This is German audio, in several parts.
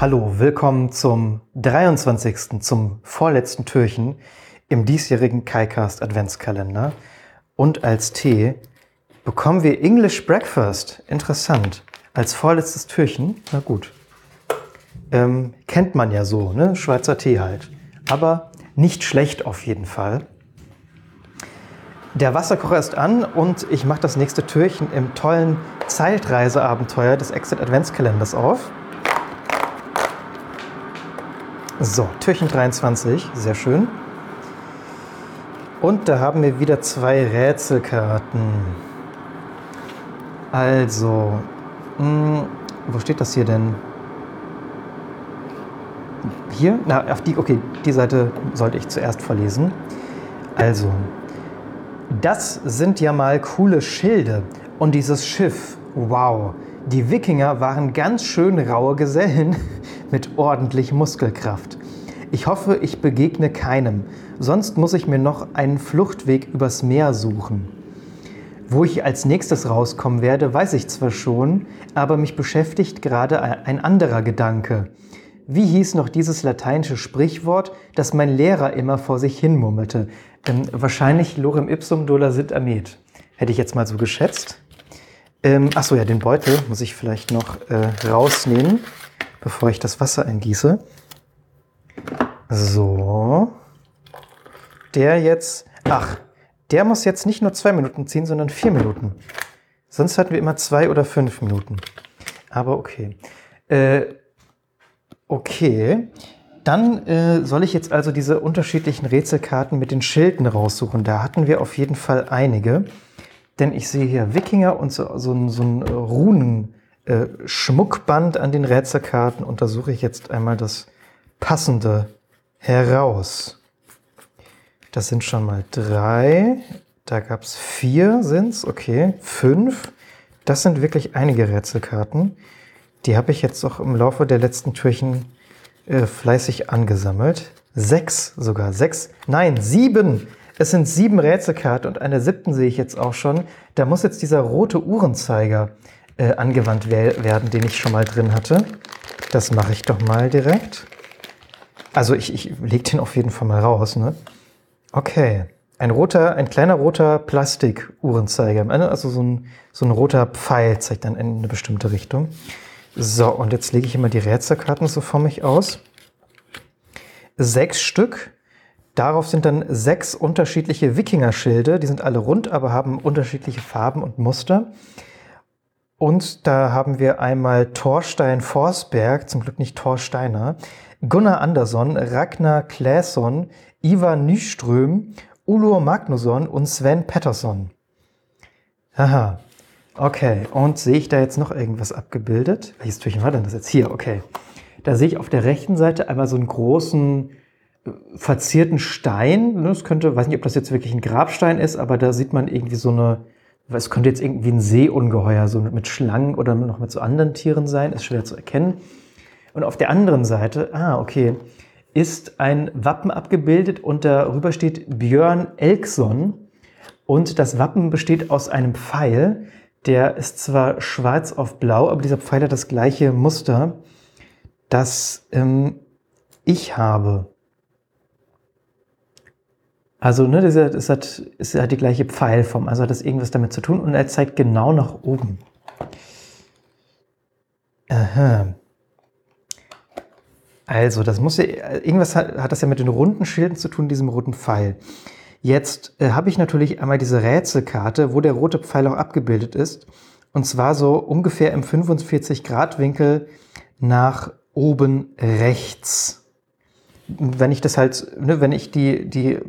Hallo, willkommen zum 23. zum vorletzten Türchen im diesjährigen KaiCast Adventskalender. Und als Tee bekommen wir English Breakfast. Interessant. Als vorletztes Türchen, na gut. Ähm, kennt man ja so, ne? Schweizer Tee halt. Aber nicht schlecht auf jeden Fall. Der Wasserkocher ist an und ich mache das nächste Türchen im tollen Zeitreiseabenteuer des Exit Adventskalenders auf. So, Türchen 23, sehr schön. Und da haben wir wieder zwei Rätselkarten. Also, mh, hm, wo steht das hier denn? Hier? Na, auf die, okay, die Seite sollte ich zuerst verlesen. Also, das sind ja mal coole Schilde. Und dieses Schiff, wow. Die Wikinger waren ganz schön raue Gesellen mit ordentlich Muskelkraft. Ich hoffe, ich begegne keinem, sonst muss ich mir noch einen Fluchtweg übers Meer suchen. Wo ich als nächstes rauskommen werde, weiß ich zwar schon, aber mich beschäftigt gerade ein anderer Gedanke. Wie hieß noch dieses lateinische Sprichwort, das mein Lehrer immer vor sich hin murmelte? Ähm, wahrscheinlich Lorem ipsum dolor sit amet. Hätte ich jetzt mal so geschätzt. Ähm, achso, ja, den Beutel muss ich vielleicht noch äh, rausnehmen, bevor ich das Wasser eingieße. So. Der jetzt. Ach, der muss jetzt nicht nur zwei Minuten ziehen, sondern vier Minuten. Sonst hatten wir immer zwei oder fünf Minuten. Aber okay. Äh, Okay, dann äh, soll ich jetzt also diese unterschiedlichen Rätselkarten mit den Schilden raussuchen. Da hatten wir auf jeden Fall einige. Denn ich sehe hier Wikinger und so, so, so ein äh, Runen-Schmuckband äh, an den Rätselkarten. Und da suche ich jetzt einmal das passende heraus. Das sind schon mal drei. Da gab es vier, sind es. Okay, fünf. Das sind wirklich einige Rätselkarten. Die habe ich jetzt auch im Laufe der letzten Türchen äh, fleißig angesammelt. Sechs sogar. Sechs. Nein, sieben. Es sind sieben Rätselkarten und eine siebten sehe ich jetzt auch schon. Da muss jetzt dieser rote Uhrenzeiger äh, angewandt we werden, den ich schon mal drin hatte. Das mache ich doch mal direkt. Also ich, ich lege den auf jeden Fall mal raus. Ne? Okay. Ein roter, ein kleiner roter Plastik-Uhrenzeiger. Also so ein, so ein roter Pfeil zeigt dann in eine bestimmte Richtung. So, und jetzt lege ich immer die Rätselkarten so vor mich aus. Sechs Stück. Darauf sind dann sechs unterschiedliche Wikinger-Schilde. Die sind alle rund, aber haben unterschiedliche Farben und Muster. Und da haben wir einmal Thorstein Forsberg, zum Glück nicht Thorsteiner, Gunnar Andersson, Ragnar Claesson, Ivar Nyström, Ulo Magnusson und Sven Pettersson. Haha, Okay, und sehe ich da jetzt noch irgendwas abgebildet? Welches Türchen war denn das jetzt? Hier, okay. Da sehe ich auf der rechten Seite einmal so einen großen verzierten Stein. Das könnte, weiß nicht, ob das jetzt wirklich ein Grabstein ist, aber da sieht man irgendwie so eine, es könnte jetzt irgendwie ein Seeungeheuer, so mit Schlangen oder noch mit so anderen Tieren sein, ist schwer zu erkennen. Und auf der anderen Seite, ah, okay, ist ein Wappen abgebildet und darüber steht Björn Elkson. Und das Wappen besteht aus einem Pfeil, der ist zwar schwarz auf blau, aber dieser Pfeil hat das gleiche Muster, das ähm, ich habe. Also, ne, das hat, das hat, ist hat die gleiche Pfeilform, also hat das irgendwas damit zu tun und er zeigt genau nach oben. Aha. Also, das muss ja, irgendwas hat, hat das ja mit den runden Schilden zu tun, diesem roten Pfeil. Jetzt äh, habe ich natürlich einmal diese Rätselkarte, wo der rote Pfeil auch abgebildet ist. Und zwar so ungefähr im 45-Grad-Winkel nach oben rechts. Wenn ich das halt, ne, wenn ich die, die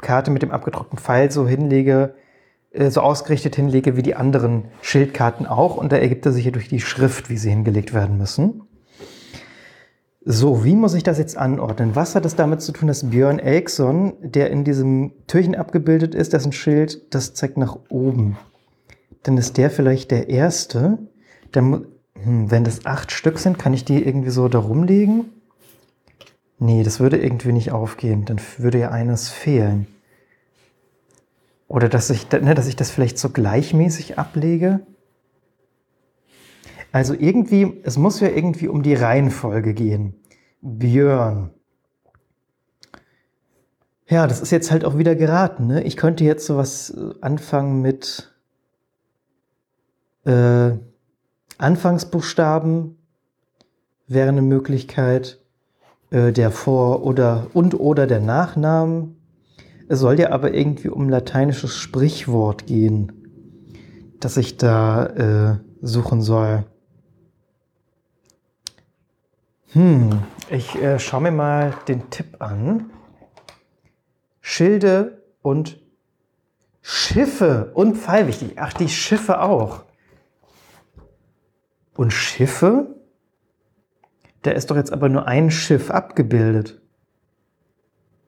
Karte mit dem abgedruckten Pfeil so hinlege, äh, so ausgerichtet hinlege wie die anderen Schildkarten auch, und da ergibt er sich ja durch die Schrift, wie sie hingelegt werden müssen. So, wie muss ich das jetzt anordnen? Was hat es damit zu tun, dass Björn Elkson, der in diesem Türchen abgebildet ist, das ist ein Schild, das zeigt nach oben. Dann ist der vielleicht der erste. Dann, hm, wenn das acht Stück sind, kann ich die irgendwie so da rumlegen? Nee, das würde irgendwie nicht aufgehen. Dann würde ja eines fehlen. Oder dass ich, ne, dass ich das vielleicht so gleichmäßig ablege? Also irgendwie, es muss ja irgendwie um die Reihenfolge gehen. Björn. Ja, das ist jetzt halt auch wieder geraten. Ne? Ich könnte jetzt sowas äh, anfangen mit äh, Anfangsbuchstaben wäre eine Möglichkeit, äh, der Vor- oder und oder der Nachnamen. Es soll ja aber irgendwie um lateinisches Sprichwort gehen, das ich da äh, suchen soll. Hm, ich äh, schaue mir mal den Tipp an. Schilde und Schiffe und Pfeilwichtig. Ach, die Schiffe auch. Und Schiffe? Da ist doch jetzt aber nur ein Schiff abgebildet.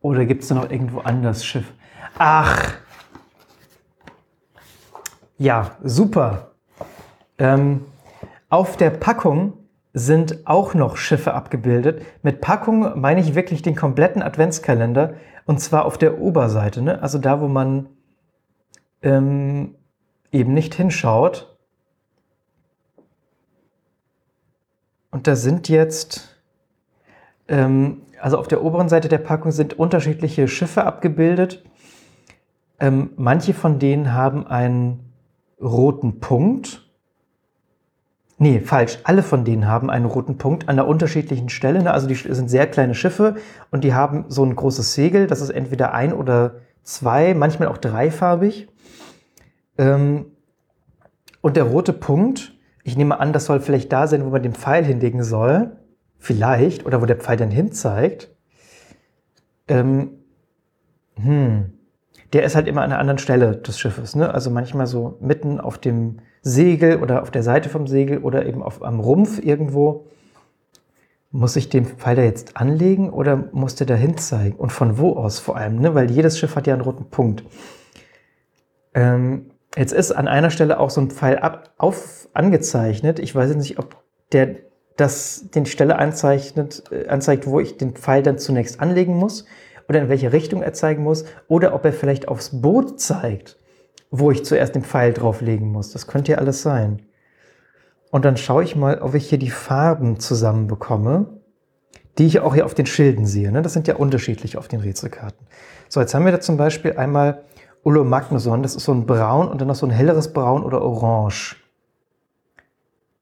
Oder gibt es da noch irgendwo anders Schiff? Ach. Ja, super. Ähm, auf der Packung sind auch noch Schiffe abgebildet. Mit Packung meine ich wirklich den kompletten Adventskalender und zwar auf der Oberseite, ne? also da, wo man ähm, eben nicht hinschaut. Und da sind jetzt, ähm, also auf der oberen Seite der Packung sind unterschiedliche Schiffe abgebildet. Ähm, manche von denen haben einen roten Punkt Nee, falsch. Alle von denen haben einen roten Punkt an einer unterschiedlichen Stelle. Ne? Also die sind sehr kleine Schiffe und die haben so ein großes Segel. Das ist entweder ein oder zwei, manchmal auch dreifarbig. Ähm, und der rote Punkt, ich nehme an, das soll vielleicht da sein, wo man den Pfeil hinlegen soll. Vielleicht. Oder wo der Pfeil dann hin zeigt. Ähm, hm. Der ist halt immer an einer anderen Stelle des Schiffes. Ne? Also manchmal so mitten auf dem Segel oder auf der Seite vom Segel oder eben auf, am Rumpf irgendwo. Muss ich den Pfeil da jetzt anlegen oder muss der dahin zeigen? Und von wo aus vor allem? Ne? Weil jedes Schiff hat ja einen roten Punkt. Ähm, jetzt ist an einer Stelle auch so ein Pfeil ab, auf, angezeichnet. Ich weiß nicht, ob der das den Stelle anzeichnet, äh, anzeigt, wo ich den Pfeil dann zunächst anlegen muss oder in welche Richtung er zeigen muss oder ob er vielleicht aufs Boot zeigt wo ich zuerst den Pfeil drauflegen muss. Das könnte ja alles sein. Und dann schaue ich mal, ob ich hier die Farben zusammen bekomme, die ich auch hier auf den Schilden sehe. Ne? Das sind ja unterschiedlich auf den Rätselkarten. So, jetzt haben wir da zum Beispiel einmal Ulo Magnusson. Das ist so ein Braun und dann noch so ein helleres Braun oder Orange.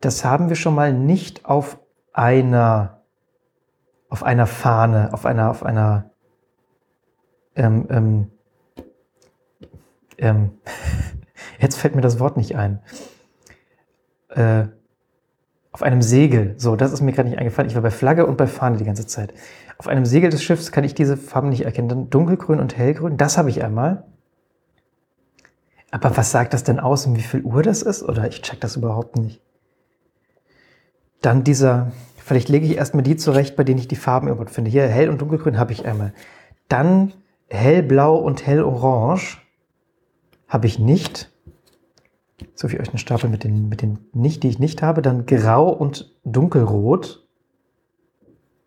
Das haben wir schon mal nicht auf einer, auf einer Fahne, auf einer, auf einer ähm, ähm, ähm, jetzt fällt mir das Wort nicht ein. Äh, auf einem Segel, so, das ist mir gerade nicht eingefallen. Ich war bei Flagge und bei Fahne die ganze Zeit. Auf einem Segel des Schiffs kann ich diese Farben nicht erkennen. Dann dunkelgrün und hellgrün, das habe ich einmal. Aber was sagt das denn aus, um wie viel Uhr das ist? Oder ich check das überhaupt nicht. Dann dieser, vielleicht lege ich erstmal die zurecht, bei denen ich die Farben überhaupt finde. Hier hell und dunkelgrün habe ich einmal. Dann hellblau und hellorange habe ich nicht. So wie euch einen Stapel mit den, mit den nicht, die ich nicht habe. Dann grau und dunkelrot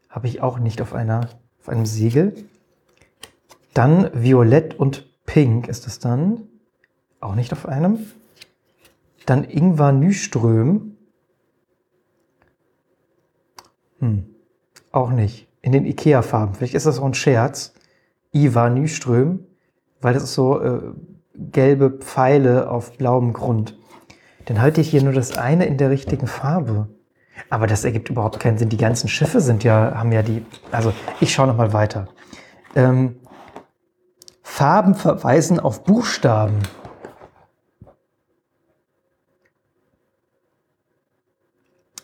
habe ich auch nicht auf, einer, auf einem Siegel. Dann violett und pink ist es dann. Auch nicht auf einem. Dann Ingvar Nyström. Hm, auch nicht. In den Ikea-Farben. Vielleicht ist das auch ein Scherz. Ivar Nyström, weil das ist so äh, gelbe Pfeile auf blauem Grund. Dann halte ich hier nur das eine in der richtigen Farbe. Aber das ergibt überhaupt keinen Sinn. Die ganzen Schiffe sind ja, haben ja die. Also ich schaue noch mal weiter. Ähm, Farben verweisen auf Buchstaben.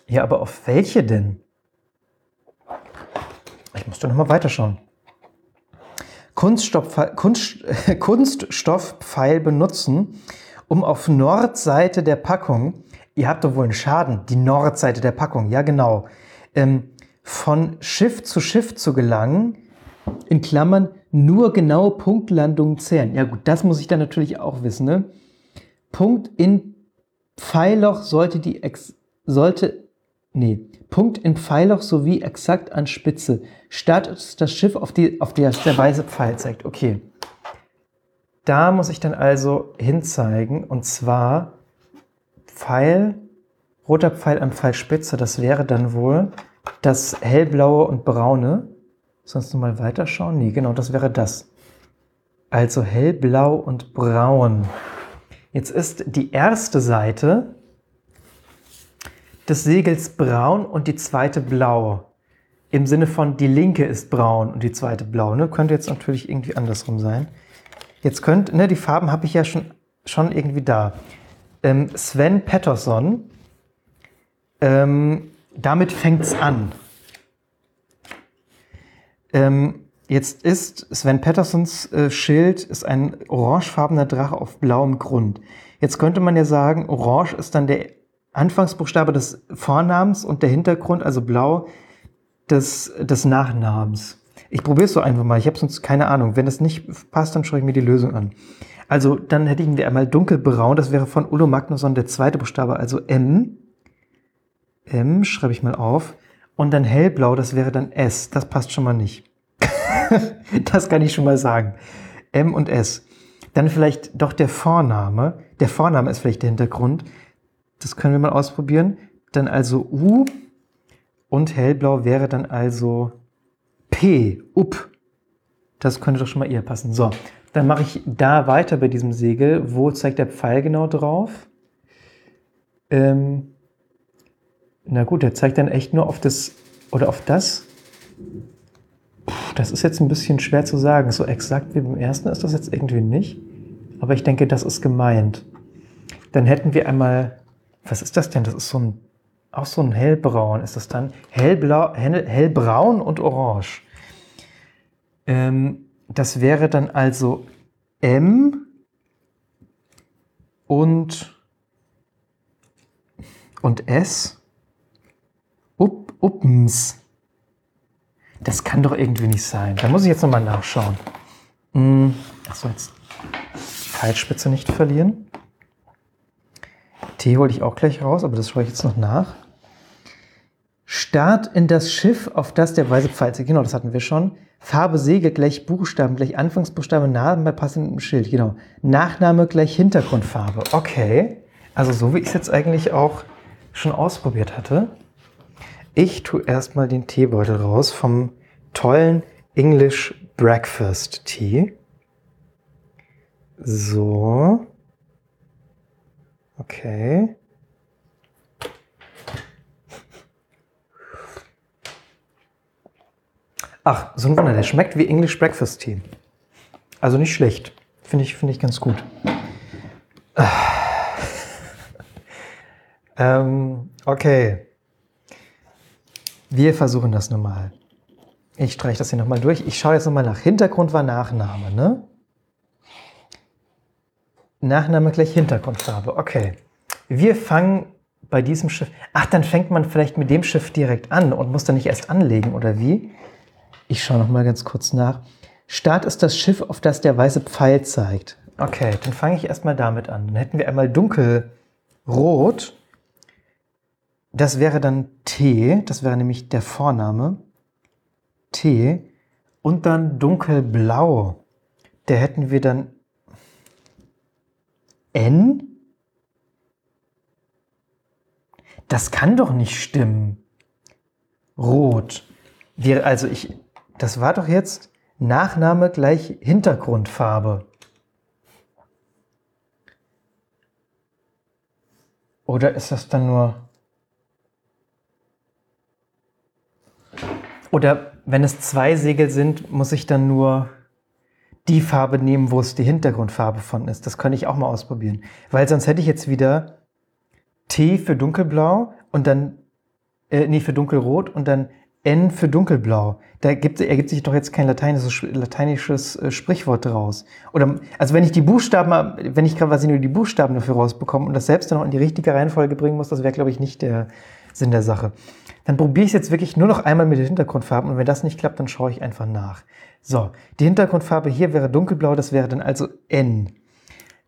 Ja, aber auf welche denn? Ich muss doch noch mal weiterschauen. Kunststoff, Kunst, Kunststoffpfeil benutzen, um auf Nordseite der Packung, ihr habt doch wohl einen Schaden, die Nordseite der Packung, ja genau, ähm, von Schiff zu Schiff zu gelangen, in Klammern nur genaue Punktlandungen zählen. Ja gut, das muss ich dann natürlich auch wissen. Ne? Punkt in Pfeilloch sollte die Ex sollte nee Punkt in Pfeilloch sowie exakt an Spitze. Startet das Schiff, auf, die, auf der der weiße Pfeil zeigt. Okay. Da muss ich dann also hinzeigen und zwar Pfeil roter Pfeil an Pfeilspitze, das wäre dann wohl das hellblaue und braune. Sonst noch mal weiterschauen? Nee, genau, das wäre das. Also hellblau und braun. Jetzt ist die erste Seite des Segels braun und die zweite blau. Im Sinne von die linke ist braun und die zweite blau. Ne? Könnte jetzt natürlich irgendwie andersrum sein. Jetzt könnte, ne, die Farben habe ich ja schon, schon irgendwie da. Ähm, Sven Pettersson, ähm, damit fängt es an. Ähm, jetzt ist Sven Pettersons äh, Schild ist ein orangefarbener Drache auf blauem Grund. Jetzt könnte man ja sagen, orange ist dann der Anfangsbuchstabe des Vornamens und der Hintergrund, also blau, des, des Nachnamens. Ich probiere es so einfach mal. Ich habe sonst keine Ahnung. Wenn das nicht passt, dann schaue ich mir die Lösung an. Also dann hätten wir einmal dunkelbraun. Das wäre von Ulo Magnusson der zweite Buchstabe, also M. M schreibe ich mal auf. Und dann hellblau, das wäre dann S. Das passt schon mal nicht. das kann ich schon mal sagen. M und S. Dann vielleicht doch der Vorname. Der Vorname ist vielleicht der Hintergrund. Das können wir mal ausprobieren. Dann also U und hellblau wäre dann also P, up. Das könnte doch schon mal eher passen. So, dann mache ich da weiter bei diesem Segel. Wo zeigt der Pfeil genau drauf? Ähm, na gut, der zeigt dann echt nur auf das oder auf das. Puh, das ist jetzt ein bisschen schwer zu sagen. So exakt wie beim ersten ist das jetzt irgendwie nicht. Aber ich denke, das ist gemeint. Dann hätten wir einmal, was ist das denn? Das ist so ein, auch so ein hellbraun ist das dann. Hellblau, hell, hellbraun und orange. Ähm, das wäre dann also M und, und S. Up, Uppens. Das kann doch irgendwie nicht sein. Da muss ich jetzt nochmal nachschauen. Hm. Achso, jetzt Pfeilspitze nicht verlieren. T hole ich auch gleich raus, aber das schaue ich jetzt noch nach. Start in das Schiff, auf das der weiße Pfeil zeigt. Genau, das hatten wir schon. Farbe Segel gleich Buchstaben gleich Anfangsbuchstabe, Name passendem Schild. Genau. Nachname gleich Hintergrundfarbe. Okay. Also so wie ich es jetzt eigentlich auch schon ausprobiert hatte. Ich tue erstmal den Teebeutel raus vom tollen English Breakfast Tea. So. Okay. Ach, so ein Wunder, der schmeckt wie English Breakfast Tea. Also nicht schlecht. Finde ich, find ich ganz gut. ähm, okay. Wir versuchen das nochmal. Ich streiche das hier nochmal durch. Ich schaue jetzt nochmal nach. Hintergrund war Nachname, ne? Nachname gleich Hintergrundfarbe. Okay. Wir fangen bei diesem Schiff. Ach, dann fängt man vielleicht mit dem Schiff direkt an und muss dann nicht erst anlegen, oder wie? Ich schaue noch mal ganz kurz nach. Start ist das Schiff, auf das der weiße Pfeil zeigt. Okay, dann fange ich erstmal damit an. Dann hätten wir einmal dunkelrot. Das wäre dann T, das wäre nämlich der Vorname. T. Und dann dunkelblau. Da hätten wir dann N. Das kann doch nicht stimmen. Rot. Wir, also ich, das war doch jetzt Nachname gleich Hintergrundfarbe. Oder ist das dann nur... Oder wenn es zwei Segel sind, muss ich dann nur die Farbe nehmen, wo es die Hintergrundfarbe von ist. Das könnte ich auch mal ausprobieren. Weil sonst hätte ich jetzt wieder T für dunkelblau und dann, äh, nee, für dunkelrot und dann N für dunkelblau. Da gibt, ergibt sich doch jetzt kein lateinisches, lateinisches äh, Sprichwort daraus. Oder, also wenn ich die Buchstaben, wenn ich quasi nur die Buchstaben dafür rausbekomme und das selbst dann auch in die richtige Reihenfolge bringen muss, das wäre, glaube ich, nicht der Sinn der Sache. Dann probiere ich es jetzt wirklich nur noch einmal mit den Hintergrundfarben und wenn das nicht klappt, dann schaue ich einfach nach. So, die Hintergrundfarbe hier wäre dunkelblau, das wäre dann also N.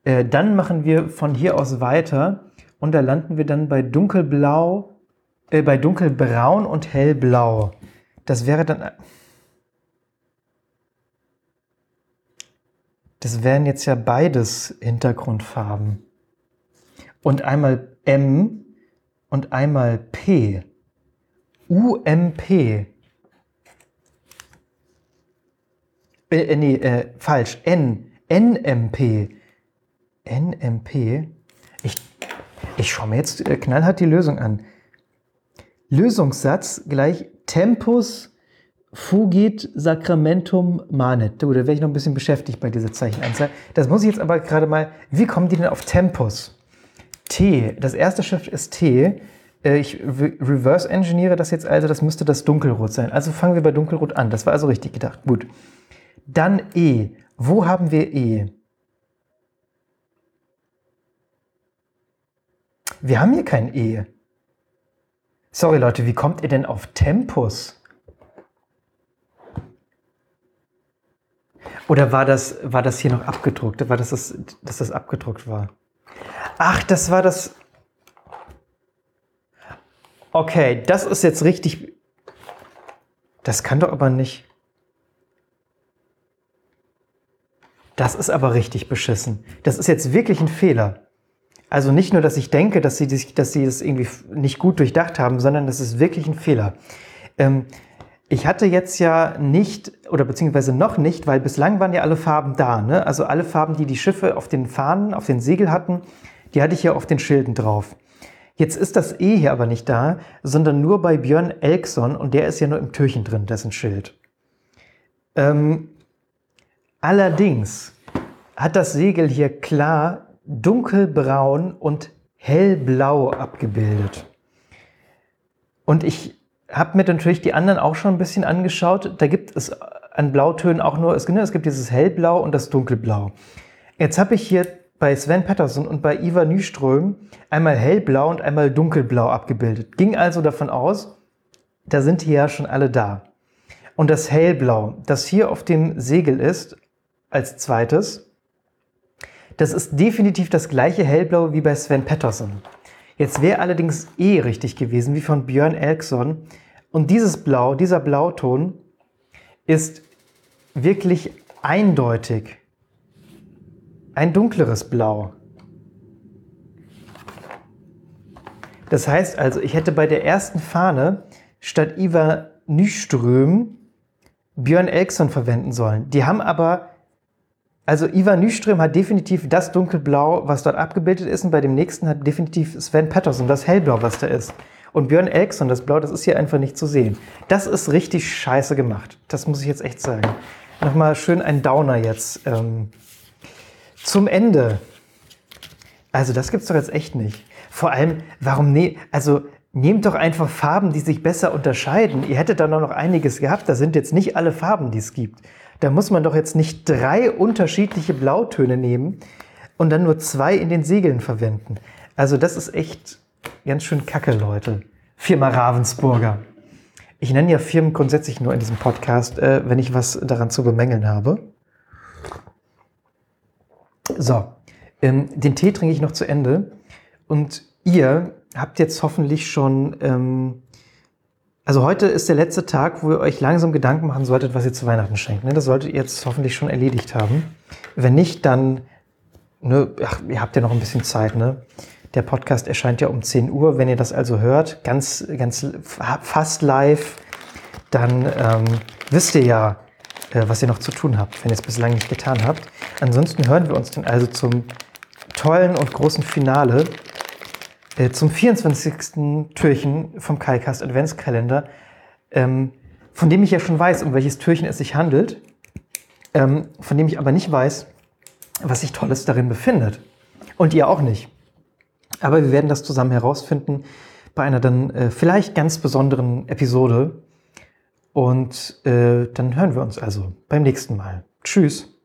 Äh, dann machen wir von hier aus weiter und da landen wir dann bei dunkelblau, äh, bei dunkelbraun und hellblau. Das wäre dann. Das wären jetzt ja beides Hintergrundfarben. Und einmal M und einmal P. UMP. Äh, äh, nee, äh, falsch. N. NMP. NMP. Ich, ich schaue mir jetzt äh, knallhart die Lösung an. Lösungssatz gleich Tempus fugit sacramentum manet. Du, da wäre ich noch ein bisschen beschäftigt bei dieser Zeichenanzahl. Das muss ich jetzt aber gerade mal. Wie kommen die denn auf Tempus? T. Das erste Schrift ist T. Äh, ich reverse engineere das jetzt also, das müsste das Dunkelrot sein. Also fangen wir bei Dunkelrot an. Das war also richtig gedacht. Gut. Dann E. Wo haben wir E? Wir haben hier kein E. Sorry Leute, wie kommt ihr denn auf Tempus? Oder war das, war das hier noch abgedruckt? War das, das, dass das abgedruckt war? Ach, das war das. Okay, das ist jetzt richtig. Das kann doch aber nicht. Das ist aber richtig beschissen. Das ist jetzt wirklich ein Fehler. Also nicht nur, dass ich denke, dass sie, dass sie das irgendwie nicht gut durchdacht haben, sondern das ist wirklich ein Fehler. Ähm, ich hatte jetzt ja nicht, oder beziehungsweise noch nicht, weil bislang waren ja alle Farben da. Ne? Also alle Farben, die die Schiffe auf den Fahnen, auf den Segel hatten, die hatte ich ja auf den Schilden drauf. Jetzt ist das E hier aber nicht da, sondern nur bei Björn Elkson und der ist ja nur im Türchen drin, dessen Schild. Ähm, allerdings hat das Segel hier klar dunkelbraun und hellblau abgebildet. Und ich habe mir natürlich die anderen auch schon ein bisschen angeschaut. Da gibt es an Blautönen auch nur, es, es gibt dieses hellblau und das dunkelblau. Jetzt habe ich hier bei Sven Patterson und bei Ivar Nyström einmal hellblau und einmal dunkelblau abgebildet. Ging also davon aus, da sind die ja schon alle da. Und das hellblau, das hier auf dem Segel ist, als zweites, das ist definitiv das gleiche Hellblau wie bei Sven Pettersson. Jetzt wäre allerdings eh richtig gewesen, wie von Björn Elkson. Und dieses Blau, dieser Blauton ist wirklich eindeutig ein dunkleres Blau. Das heißt also, ich hätte bei der ersten Fahne statt Ivar Nyström Björn Elkson verwenden sollen. Die haben aber also Ivan Nyström hat definitiv das Dunkelblau, was dort abgebildet ist, und bei dem nächsten hat definitiv Sven Pettersson das Hellblau, was da ist. Und Björn Elkson, das Blau, das ist hier einfach nicht zu sehen. Das ist richtig scheiße gemacht. Das muss ich jetzt echt sagen. Nochmal schön ein Downer jetzt. Ähm, zum Ende. Also das gibt's doch jetzt echt nicht. Vor allem, warum ne? Also nehmt doch einfach Farben, die sich besser unterscheiden. Ihr hättet da noch einiges gehabt. Da sind jetzt nicht alle Farben, die es gibt. Da muss man doch jetzt nicht drei unterschiedliche Blautöne nehmen und dann nur zwei in den Segeln verwenden. Also das ist echt ganz schön kacke, Leute. Firma Ravensburger. Ich nenne ja Firmen grundsätzlich nur in diesem Podcast, äh, wenn ich was daran zu bemängeln habe. So, ähm, den Tee trinke ich noch zu Ende. Und ihr habt jetzt hoffentlich schon ähm, also heute ist der letzte Tag, wo ihr euch langsam Gedanken machen solltet, was ihr zu Weihnachten schenkt. Ne? Das solltet ihr jetzt hoffentlich schon erledigt haben. Wenn nicht, dann, ne, ach, ihr habt ja noch ein bisschen Zeit. Ne? Der Podcast erscheint ja um 10 Uhr. Wenn ihr das also hört, ganz, ganz fast live, dann ähm, wisst ihr ja, was ihr noch zu tun habt, wenn ihr es bislang nicht getan habt. Ansonsten hören wir uns dann also zum tollen und großen Finale äh, zum 24. Türchen vom KaiCast Adventskalender, ähm, von dem ich ja schon weiß, um welches Türchen es sich handelt, ähm, von dem ich aber nicht weiß, was sich Tolles darin befindet. Und ihr auch nicht. Aber wir werden das zusammen herausfinden bei einer dann äh, vielleicht ganz besonderen Episode. Und äh, dann hören wir uns also beim nächsten Mal. Tschüss.